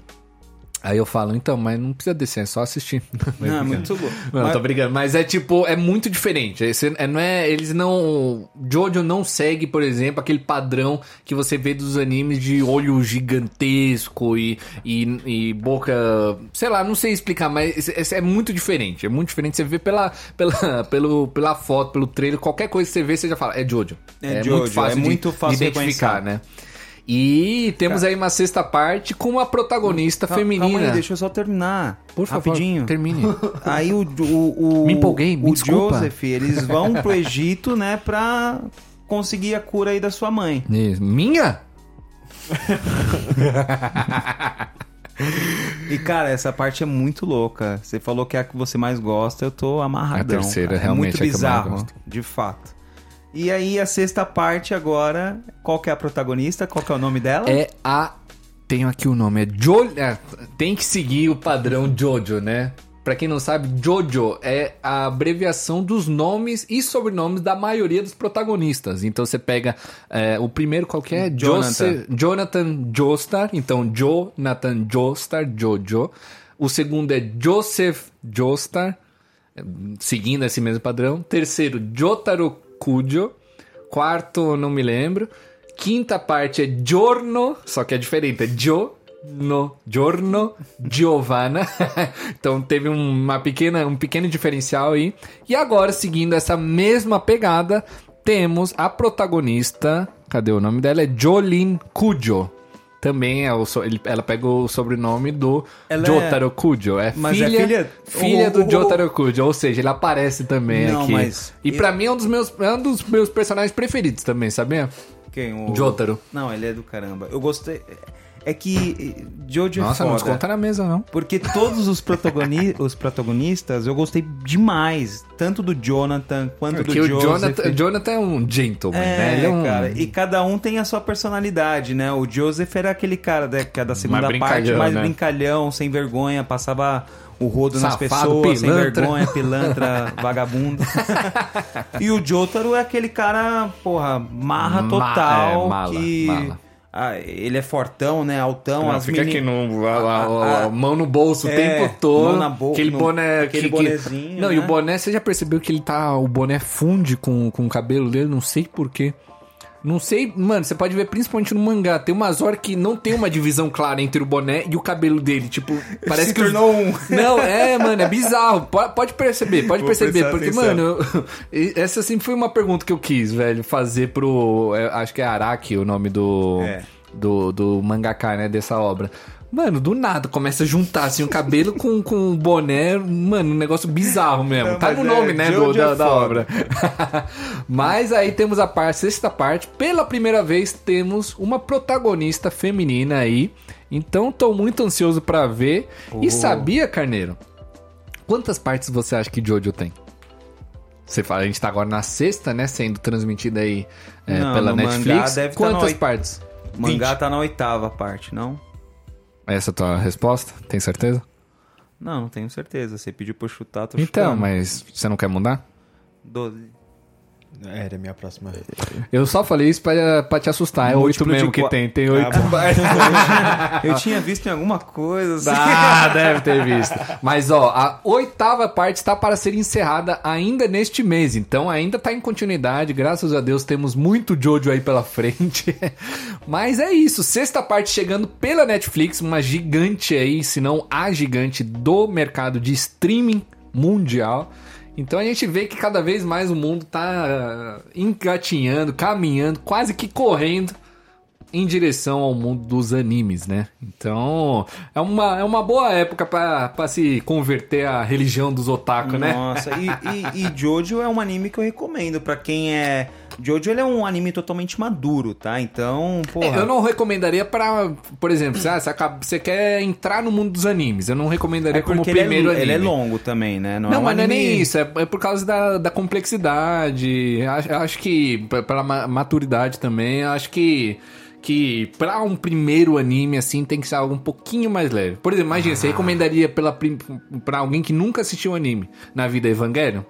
A: Aí eu falo, então, mas não precisa descer, é só assistir.
B: Não, é muito bom.
A: Não,
B: Mas-
A: tô brincando, mas é tipo, é muito diferente. Esse, é, não é, eles não. Jojo não segue, por exemplo, aquele padrão que você vê dos animes de olho gigantesco e, e, e boca. Sei lá, não sei explicar, mas esse- esse é muito diferente. É muito diferente. Você vê pela, pela, pelo, pela foto, pelo trailer, qualquer coisa que você vê, você já fala, é Jojo.
B: É Jojo, é
A: de-
B: muito fácil
A: de
B: de
A: identificar, né? E temos aí uma sexta parte com uma protagonista
B: Calma-
A: feminina.
B: Calma aí, deixa eu só terminar.
A: Por favor,
B: Rapidinho.
A: termine.
B: Aí o, o, o
A: Me empolguei, me
B: o
A: desculpa.
B: Joseph, eles vão pro Egito, né, pra conseguir a cura aí da sua mãe.
A: Minha?
B: E cara, essa parte é muito louca. Você falou que é a que você mais gosta, eu tô amarradão.
A: A terceira,
B: cara.
A: realmente,
B: é muito
A: é
B: bizarro, de fato. E aí a sexta parte agora, qual é a protagonista? Qual é o nome dela?
A: É a. Tenho aqui o nome, é Jo. é, tem que seguir o padrão Jojo, né? Pra quem não sabe, Jojo é a abreviação dos nomes e sobrenomes da maioria dos protagonistas. Então você pega é, o primeiro qualquer,
B: Jonathan.
A: Jose- Jonathan Joestar. Então Jonathan Joestar, Jojo. O segundo é Joseph Joestar, é, seguindo esse mesmo padrão. Terceiro, Jotaro Kujo. Quarto, não me lembro. Quinta parte é Giorno, só que é diferente, é Giorno, Giorno, Giovanna. então teve uma pequena, um pequeno diferencial aí. E agora, seguindo essa mesma pegada, temos a protagonista, cadê o nome dela? É Jolin Kujo. Também é o, ele- ela pega o sobrenome do
B: Ela é-
A: Jotaro Kujo. É
B: Mas é
A: filha,
B: filha-
A: filha
B: o-
A: do
B: o-
A: Jotaro Kujo, ou seja, ele aparece também
B: Não,
A: aqui.
B: mas
A: E
B: eu-
A: pra mim é um dos meus é um dos meus personagens preferidos também, sabia?
B: Quem? O...
A: Jotaro.
B: Não, ele é do caramba. Eu gostei. É que Jojo
A: Nossa,
B: é
A: não
B: foda.
A: desconta na mesa não.
B: Porque todos os, protagoni os protagonistas eu gostei demais. Tanto do Jonathan quanto
A: Porque
B: do
A: o
B: Joseph.
A: Jonathan, Jonathan é um gentleman,
B: É,
A: né? Ele é um
B: cara. E cada um tem a sua personalidade, né? O Joseph era aquele cara né, que é da segunda parte,
A: brincalhão,
B: mais
A: né?
B: brincalhão, sem vergonha, passava o rodo nas
A: Safado,
B: pessoas, sem
A: pilantra.
B: vergonha, pilantra, vagabundo. e o Jotaro é aquele cara, porra, marra
A: Ma-
B: total,
A: é, mala,
B: que...
A: mala.
B: Ah, ele é fortão, né? Altão.
A: Não,
B: as
A: fica
B: meni-
A: aqui no, a, a- a- mão no bolso o
B: É,
A: tempo todo.
B: mão na boca,
A: aquele boné.
B: aquele
A: que- que-
B: bonezinho,
A: Não, e
B: né?
A: o boné, você já percebeu que ele tá. O boné funde com, com o cabelo dele? Não sei porquê. Não sei, mano, você pode ver principalmente no mangá. Tem umas horas que não tem uma divisão clara entre o boné e o cabelo dele. Tipo, parece
B: Se
A: que.
B: tornou um.
A: Não, é, mano, é bizarro. Pode, perceber, pode
B: Vou
A: perceber. Porque,
B: atenção.
A: mano, eu- essa sempre foi uma pergunta que eu quis, velho, fazer pro. é, acho que é Araki o nome do.
B: É.
A: Do, do mangaka, né, dessa obra. Mano, do nada começa a juntar assim o cabelo com, com o boné, mano, um negócio bizarro mesmo.
B: Não,
A: tá no
B: é,
A: nome, né, do,
B: Jojo
A: da,
B: é
A: da
B: foda.
A: obra. mas aí temos a parte, sexta parte, pela primeira vez temos uma protagonista feminina aí. Então tô muito ansioso pra ver. E sabia, Carneiro? Quantas partes você acha que Jojo tem? Você fala, a gente tá agora na sexta, né? Sendo transmitida aí é,
B: Não,
A: pela Netflix.
B: tá na
A: Quantas
B: oit-
A: partes?
B: O mangá
A: 20.
B: tá na oitava parte, não?
A: É essa é a tua resposta? Tem certeza?
B: Não, não tenho certeza. Você pediu pra eu chutar, tô
A: Então,
B: chutando.
A: mas você não quer mudar?
C: 12. Era a minha próxima.
A: Eu só falei isso pra, pra te assustar. É oito mesmo que
B: qua-
A: tem. Tem oito.
B: Eu tinha visto em alguma coisa. assim.
A: Ah, deve ter visto. Mas, ó, a oitava parte está para ser encerrada ainda neste mês. Então, ainda tá em continuidade. Graças a Deus, temos muito Jojo aí pela frente. Mas é isso. Sexta parte chegando pela Netflix. Uma gigante aí, se não a gigante do mercado de streaming mundial. Então a gente vê que cada vez mais o mundo tá engatinhando, caminhando, quase que correndo em direção ao mundo dos animes, né? Então, é uma, é uma boa época pra se converter à religião dos otaku, né?
B: Nossa, e, e, e Jojo é um anime que eu recomendo pra quem é. Jojo ele é um anime totalmente maduro, tá? Então, porra.
A: É, Eu não recomendaria pra, por exemplo, se ah, você, acaba- você quer entrar no mundo dos animes, eu não recomendaria
B: É
A: como
B: é,
A: primeiro anime.
B: ele é longo também, né?
A: Não,
B: é um
A: mas não é
B: anime-
A: nem isso, é, é por causa da, da complexidade. Acho, acho que, p- pela ma- maturidade também, acho que. Que pra um primeiro anime, assim, tem que ser algo um pouquinho mais leve. Por exemplo, imagina,
B: Ah.
A: você recomendaria pela, pra alguém que nunca assistiu anime na vida Evangelion?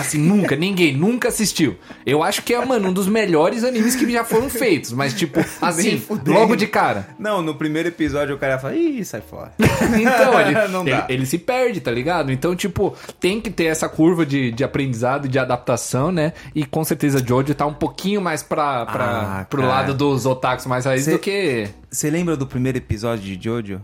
A: Assim, nunca, ninguém, nunca assistiu. Eu acho que é, mano, um dos melhores animes que já foram feitos. Mas, tipo, assim, logo de cara.
B: Não, no primeiro episódio o cara fala, ih, sai fora.
A: Então, ele,
B: Não
A: ele,
B: dá.
A: ele se perde, tá ligado? Então, tipo, tem que ter essa curva de, de aprendizado e de adaptação, né? E com certeza Jojo tá um pouquinho mais pra, pra,
B: Ah,
A: pro lado dos otakus mais raiz
B: Cê-
A: do que
B: Você lembra do primeiro episódio de Jojo?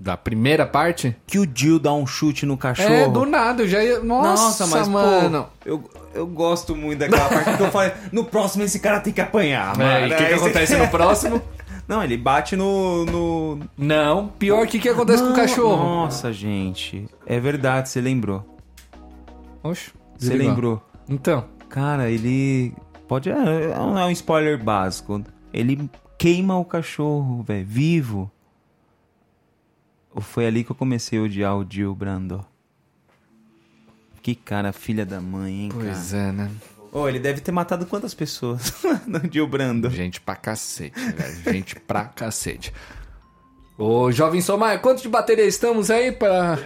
A: Da primeira parte.
B: Que o Jill dá um chute no cachorro.
A: É, do nada, eu já ia... Nossa,
B: Nossa, mas
A: mano.
B: pô, eu, eu gosto muito daquela parte que eu falei, no próximo esse cara tem que apanhar,
A: É,
B: mano.
A: e o que, que acontece no próximo?
B: Não, ele bate no... no...
A: Não, pior, o que, que acontece com o
B: Não,
A: cachorro?
B: Nossa, gente. É verdade, você lembrou.
A: Oxe,
B: Você lembrou.
A: Então,
B: Cara, ele... Pode... É, não é um spoiler básico. Ele queima o cachorro, velho, vivo. Foi ali que eu comecei a odiar o Jill Brando. Que cara, filha da mãe, hein, cara.
A: pois é, né?
B: Ô, ele deve ter matado quantas pessoas no Jill Brando?
A: Gente pra cacete, velho. Gente pra cacete. Ô, jovem Somar, quanto de bateria estamos aí para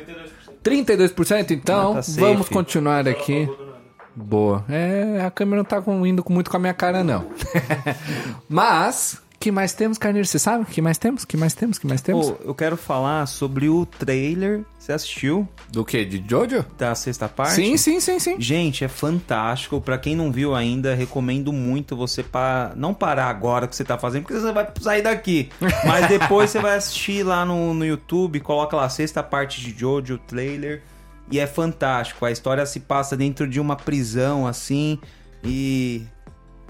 A: 32%? Então,
B: Ah, tá
A: vamos continuar aqui. Boa. É, a câmera não tá indo muito com a minha cara, não. Mas, que mais temos, Carneiro? Você sabe? que mais temos? que mais temos? que mais temos?
B: Pô, eu quero falar sobre o trailer. Você assistiu
A: Do que? De Jojo?
B: da sexta parte?
A: Sim, sim, sim, sim.
B: Gente, é fantástico. Pra quem não viu ainda, recomendo muito você pa... não parar agora o que você tá fazendo, porque você vai sair daqui. Mas depois você vai assistir lá no, no YouTube, coloca lá a sexta parte de Jojo, o trailer. E é fantástico. A história se passa dentro de uma prisão, assim. E.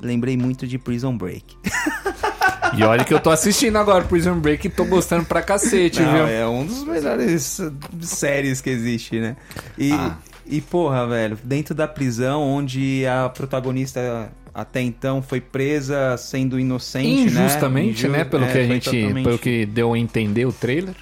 B: Lembrei muito de Prison Break.
A: E olha que eu tô assistindo agora Prison Break e tô gostando pra cacete,
B: Não,
A: viu?
B: é um dos melhores séries que existe, né? E,
A: Ah.
B: e porra, velho, dentro da prisão onde a protagonista até então foi presa sendo inocente,
A: Injustamente,
B: né?
A: né? Pelo
B: É,
A: que a gente.
B: totalmente-
A: Pelo que deu a entender o trailer.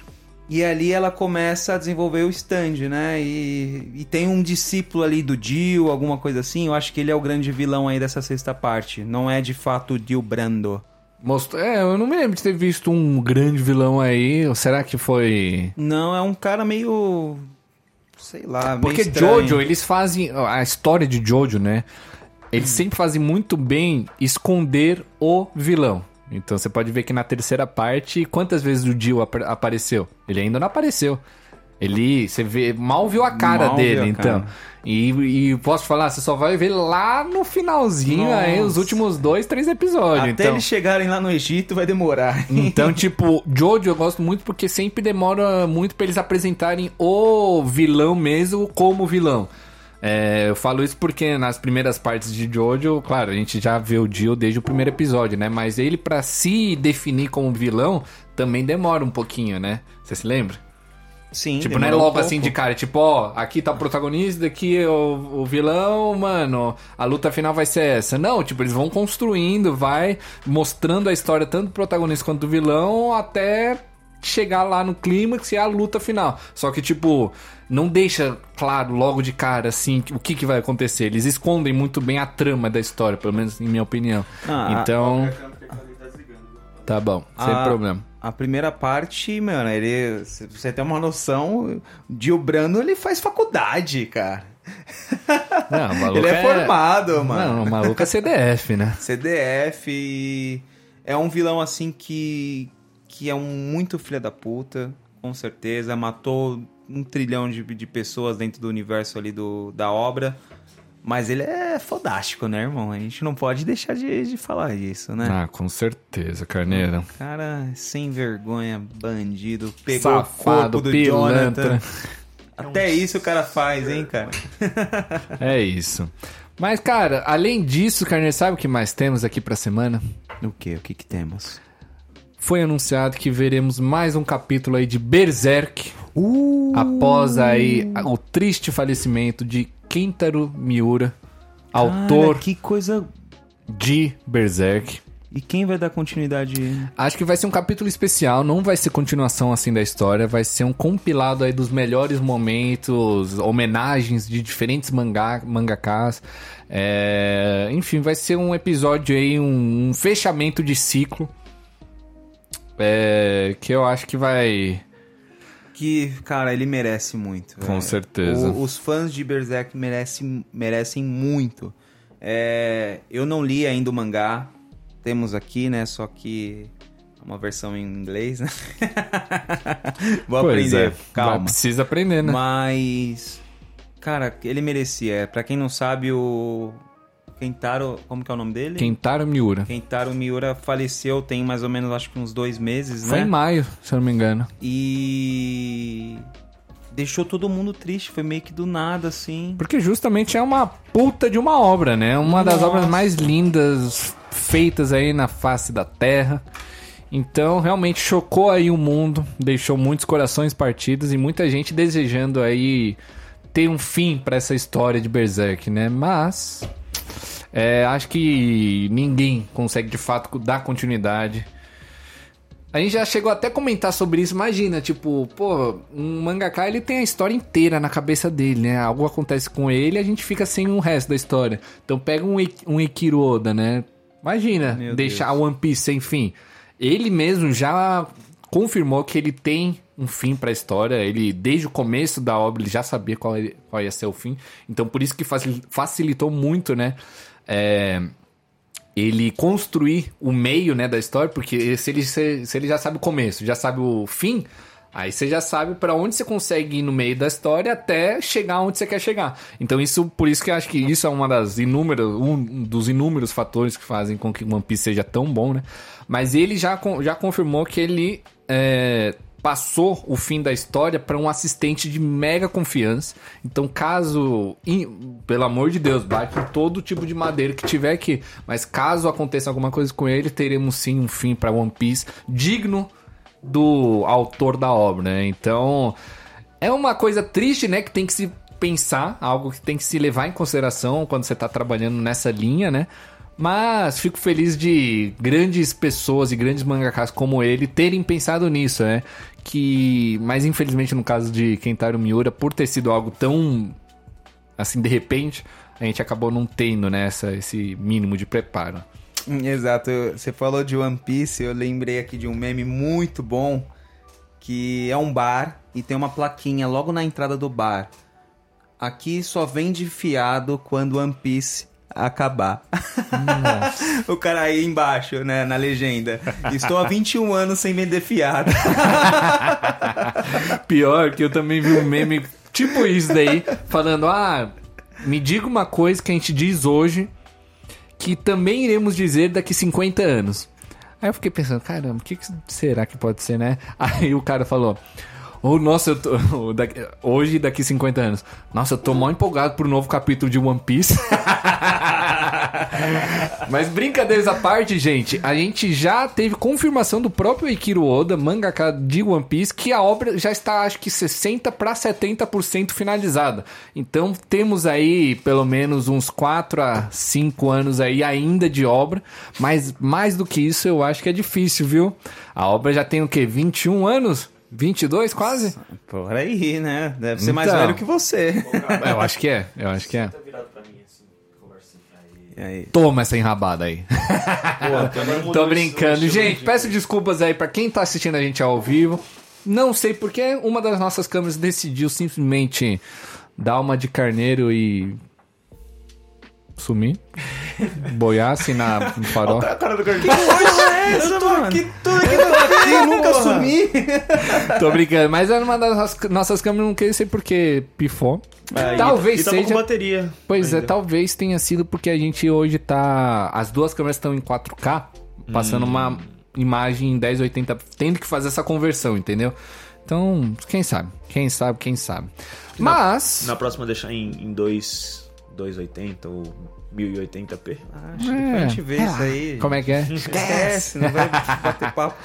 B: E ali ela começa a desenvolver o stand, né? E, e tem um discípulo ali do Dio, alguma coisa assim. Eu acho que ele é o grande vilão aí dessa sexta parte. Não é de fato o Dio Brando.
A: Mostrou, é, eu não me lembro de ter visto um grande vilão aí. Ou será que foi.
B: Não, é um cara meio. Sei lá, meio
A: Porque. Jojo, eles fazem. A história de Jojo, né? Eles sempre fazem muito bem esconder o vilão. Então você pode ver que na terceira parte, quantas vezes o Jill ap- apareceu? Ele ainda não apareceu. Ele, você vê, mal viu a cara
B: Mal
A: dele,
B: a
A: então.
B: cara.
A: E, e posso falar, você só vai ver lá no finalzinho,
B: Nossa.
A: aí, os últimos dois, três episódios.
B: Até
A: então...
B: eles chegarem lá no Egito vai demorar.
A: Então, tipo, Jojo eu gosto muito porque sempre demora muito pra eles apresentarem o vilão mesmo como vilão. É, eu falo isso porque nas primeiras partes de Jojo, claro, a gente já vê o Dio desde o primeiro episódio, né? Mas ele, pra se definir como vilão, também demora um pouquinho, né? Você se lembra?
B: Sim,
A: Tipo, não é
B: demorou um
A: logo assim de cara, tipo, ó, aqui tá o protagonista, aqui é o, o vilão, mano, a luta final vai ser essa. Não, tipo, eles vão construindo, vai mostrando a história tanto do protagonista quanto do vilão até chegar lá no clímax e a luta final. Só que, tipo, não deixa claro logo de cara, assim, o que, que vai acontecer. Eles escondem muito bem a trama da história, pelo menos em minha opinião.
B: Ah,
A: então, tá bom, sem
B: Ah,
A: problema.
B: A primeira parte, mano, ele. Se você tem uma noção, Dio Brando ele faz faculdade, cara.
A: Não, o maluco
B: ele é, formado, mano.
A: Não, o maluco é CDF, né?
B: CDF é um vilão assim que que é um muito filha da puta, com certeza, matou um trilhão de, de pessoas dentro do universo ali do, da obra. Mas ele é fodástico, né, irmão? A gente não pode deixar de, de falar isso, né?
A: Ah, com certeza, Carneiro.
B: Cara, sem vergonha, bandido, pegou o
A: Safado,
B: corpo do
A: pilantra.
B: Jonathan. Até isso o cara faz, hein, cara?
A: É isso. Mas, cara, além disso, Carneiro, sabe o que mais temos aqui pra semana?
B: O que? O que que temos?
A: Foi anunciado que veremos mais um capítulo aí de Berserk
B: Uh!
A: após aí o triste falecimento de Kentaro Miura, autor
B: Cara, que coisa...
A: de Berserk.
B: E quem vai dar continuidade?
A: Acho que vai ser um capítulo especial, não vai ser continuação assim da história, vai ser um compilado aí dos melhores momentos, homenagens de diferentes mangá, mangakas. É, enfim, vai ser um episódio aí, um, um fechamento de ciclo. É, que eu acho que vai.
B: Que, cara, ele merece muito.
A: Com
B: É,
A: certeza.
B: o- os fãs de Berserk merecem, merecem muito. É, eu não li ainda o mangá. Temos aqui, né? Só que é uma versão em inglês, né? Vou
A: Pois
B: aprender,
A: é,
B: calma.
A: Precisa aprender, né?
B: Mas, cara, ele merecia. Pra quem não sabe, o Kentaro, como que é o nome dele?
A: Kentaro Miura.
B: Kentaro Miura faleceu tem mais ou menos, acho que uns dois meses,
A: Foi
B: né?
A: em maio, se eu não me engano.
B: E deixou todo mundo triste, foi meio que do nada, assim.
A: Porque justamente é uma puta de uma obra, né? Uma das
B: Nossa.
A: obras mais lindas feitas aí na face da Terra. Então, realmente chocou aí o mundo, deixou muitos corações partidos e muita gente desejando aí ter um fim pra essa história de Berserk, né? Mas é, acho que ninguém consegue de fato dar continuidade. A gente já chegou até a comentar sobre isso. Imagina, tipo, pô, um mangaka ele tem a história inteira na cabeça dele, né? Algo acontece com ele e a gente fica sem o resto da história. Então pega um, um Ikiro Oda, né? Imagina,
B: Meu
A: deixar
B: Deus.
A: o One Piece sem fim. Ele mesmo já confirmou que ele tem um fim pra história. Ele, desde o começo da obra, ele já sabia qual, qual ia ser o fim. Então por isso que facil- facilitou muito, né? É, ele construir o meio né, da história, porque se ele, se, se ele já sabe o começo, já sabe o fim, aí você já sabe pra onde você consegue ir no meio da história até chegar onde você quer chegar. Então isso, por isso que eu acho que isso é uma das inúmeras, um dos inúmeros fatores que fazem com que One Piece seja tão bom, né? Mas ele já, já confirmou que ele é, passou o fim da história para um assistente de mega confiança. Então, caso, in- pelo amor de Deus, bate em todo tipo de madeira que tiver aqui, mas caso aconteça alguma coisa com ele, teremos sim um fim para One Piece digno do autor da obra, né? Então, é uma coisa triste, né, que tem que se pensar, algo que tem que se levar em consideração quando você tá trabalhando nessa linha, né? Mas fico feliz de grandes pessoas e grandes mangakas como ele terem pensado nisso, né? Que, mas infelizmente no caso de Kentaro Miura, por ter sido algo tão assim de repente, a gente acabou não tendo né, esse mínimo de preparo.
B: Hum, Exato, você falou de One Piece, eu lembrei aqui de um meme muito bom, que é um bar e tem uma plaquinha logo na entrada do bar. Aqui só vende fiado quando One Piece acabar. o cara aí embaixo, né, na legenda. Estou há 21 anos sem vender fiado.
A: Pior que eu também vi um meme tipo isso daí, falando: ah, me diga uma coisa que a gente diz hoje que também iremos dizer daqui 50 anos. Aí eu fiquei pensando, caramba, o que, que será que pode ser, né? Aí o cara falou: Ou, nossa, eu tô, daqui- hoje, daqui 50 anos. Nossa, eu tô mó empolgado pro novo capítulo de One Piece. Mas brincadeiras à parte, gente, a gente já teve confirmação do próprio Ikiro Oda, mangaka de One Piece, que a obra já está, acho que 60 para 70% finalizada. Então temos aí pelo menos uns 4 a 5 anos aí ainda de obra, mas mais do que isso eu acho que é difícil, viu? A obra já tem o quê? 21 anos? 22 quase?
B: Por aí, né? Deve ser mais
A: Então.
B: velho que você.
A: Eu acho que é, eu acho que é.
B: Aí?
A: Toma essa enrabada aí.
B: Pô,
A: Tô brincando. Gente, peço desculpas aí pra quem tá assistindo a gente ao vivo. Não sei porque uma das nossas câmeras decidiu simplesmente dar uma de carneiro e sumir. Boiar assim na, no farol.
C: A cara do Gordinho.
B: essa, mano?
C: aqui tudo aqui
B: tô aqui, nunca sumi.
A: Tô brincando. Mas era uma das nossas- nossas câmeras, não sei porque pifou.
C: Ah, e-
A: Talvez
C: e tava
A: seja.
C: com bateria.
A: Pois é,
C: ainda.
A: talvez tenha sido porque a gente hoje tá. As duas câmeras estão em 4K, passando uma imagem em 1080, tendo que fazer essa conversão, entendeu? Então, quem sabe? Quem sabe, quem sabe. Mas.
C: Na próxima deixar em, em 2, 280 ou 1080p.
B: Acho que a gente vê isso aí.
A: Como é que é?
B: Esquece, não vai bater papo.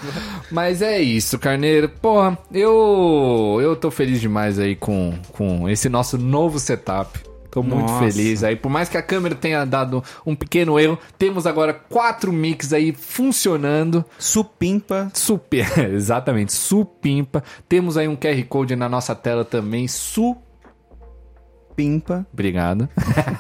A: Mas é isso, Carneiro. Porra, eu. Eu tô feliz demais aí com, com esse nosso novo setup. Tô muito
B: Nossa.
A: feliz aí. Por mais que a câmera tenha dado um pequeno erro, temos agora quatro mics aí funcionando.
B: Supimpa.
A: Super, exatamente, supimpa. Temos aí um QR Code na nossa tela também, su
B: Pimpa.
A: Obrigado.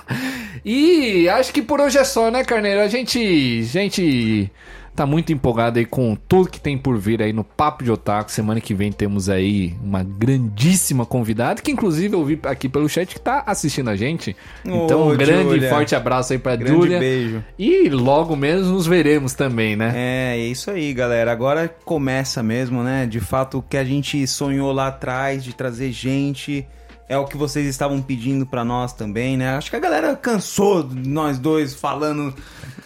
A: e acho que por hoje é só, né, Carneiro? A gente, gente tá muito empolgado aí com tudo que tem por vir aí no Papo de Otaku. Semana que vem temos aí uma grandíssima convidada, que inclusive eu vi aqui pelo chat que tá assistindo a gente. Então,
B: Ô,
A: um grande e forte abraço aí pra
B: Grande
A: Júlia.
B: beijo.
A: E logo menos nos veremos também, né?
B: É, é isso aí, galera. Agora começa mesmo, né? De fato, o que a gente sonhou lá atrás de trazer gente é o que vocês estavam pedindo pra nós também, né? Acho que a galera cansou de nós dois falando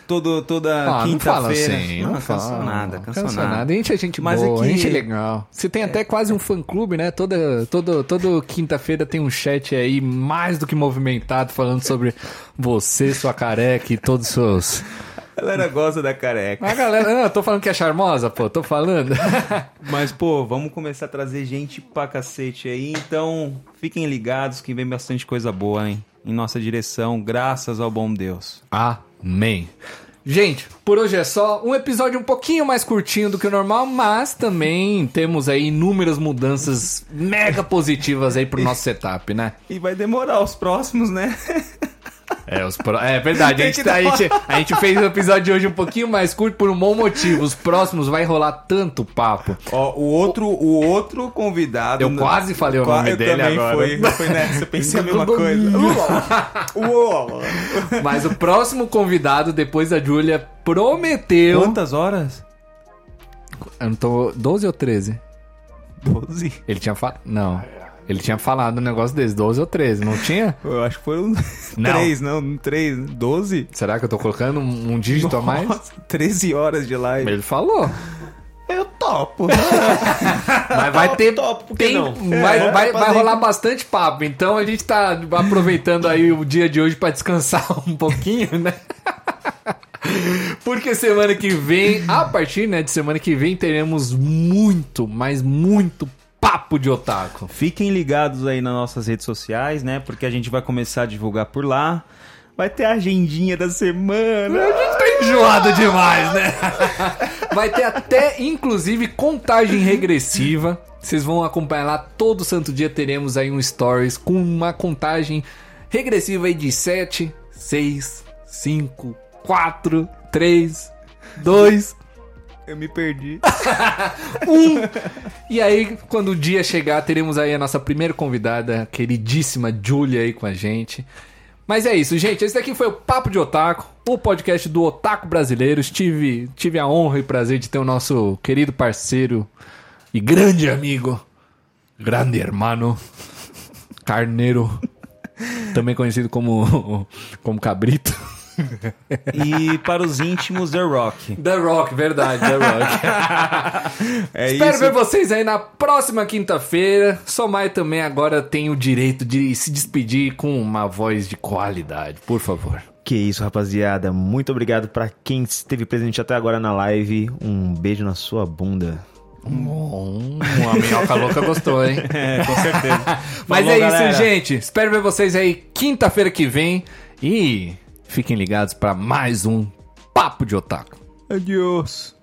B: todo, toda
A: Ah, não
B: quinta-feira.
A: assim,
B: não,
A: não,
B: cansou
A: fala.
B: nada, cansou,
A: Cansou
B: nada.
A: nada. A gente é gente
B: Mas
A: boa,
B: é
A: a
B: que-
A: gente é legal. Você tem até quase um fã-clube, né? Toda, toda, toda quinta-feira tem um chat aí mais do que movimentado falando sobre você, sua careca e todos os seus...
B: A galera gosta da careca.
A: A galera... Não, eu tô falando que é charmosa, pô. Tô falando.
B: Mas, pô, vamos começar a trazer gente pra cacete aí. Então, fiquem ligados que vem bastante coisa boa, hein? Em nossa direção, graças ao bom Deus.
A: Amém. Gente, por hoje é só. Um episódio um pouquinho mais curtinho do que o normal, mas também temos aí inúmeras mudanças mega positivas aí pro nosso setup, né?
B: E vai demorar os próximos, né?
A: É, os pro- é verdade, a gente, tá- a, gente, a gente fez o episódio de hoje um pouquinho mais curto por um bom motivo. Os próximos vai rolar tanto papo.
B: Ó, o outro, o outro convidado.
A: Eu quase falei o nome
B: eu
A: dele
B: também
A: agora.
B: Foi, foi nessa, eu pensei a mesma coisa. Uou.
A: Mas o próximo convidado, depois da Júlia, prometeu.
B: Quantas horas?
A: Eu não tô. 12 ou 13?
B: 12.
A: Ele tinha falado. Não. Ele tinha falado um negócio desse, 12 ou 13, não tinha?
B: Eu acho que foram
A: Não.
B: 3, não, 3, 12?
A: Será que eu tô colocando um, um dígito a mais?
B: Nossa, 13 horas de live.
A: Ele falou.
B: Eu topo.
A: Mas vai ter.
C: topo, por que
A: tem-
C: não?
A: vai,
B: É,
A: vai,
B: pra
A: vai rolar bastante papo. Então a gente tá aproveitando aí o dia de hoje pra descansar um pouquinho, né? Porque semana que vem, a partir né, de semana que vem, teremos muito, mas muito papo de otaku.
B: Fiquem ligados aí nas nossas redes sociais, né? Porque a gente vai começar a divulgar por lá. Vai ter a agendinha da semana.
A: Tá enjoado demais, né? Vai ter até, inclusive, contagem regressiva. Vocês vão acompanhar lá todo santo dia. Teremos aí um stories com uma contagem regressiva aí de 7, 6, 5, 4, 3, 2,
B: Eu me perdi.
A: E aí, quando o dia chegar, teremos aí a nossa primeira convidada, a queridíssima Julia aí com a gente. Mas é isso, gente. Esse daqui foi o Papo de Otaku, o podcast do Otaku Brasileiro. Tive, tive a honra e prazer de ter o nosso querido parceiro e grande amigo, grande hermano, Carneiro, também conhecido como, como Cabrito.
B: E para os íntimos, The Rock.
A: The Rock, verdade, The Rock.
B: É
A: Espero
B: isso.
A: ver vocês aí na próxima quinta-feira. Somai também agora tem o direito de se despedir com uma voz de qualidade, por favor.
C: Que isso, rapaziada. Muito obrigado pra quem esteve presente até agora na live. Um beijo na sua bunda.
A: Hum, a minhoca louca gostou, hein?
B: É, com certeza.
A: Mas
B: Falou,
A: é
B: galera.
A: isso, gente. Espero ver vocês aí quinta-feira que vem. E fiquem ligados para mais um Papo de Otaku.
B: Adiós.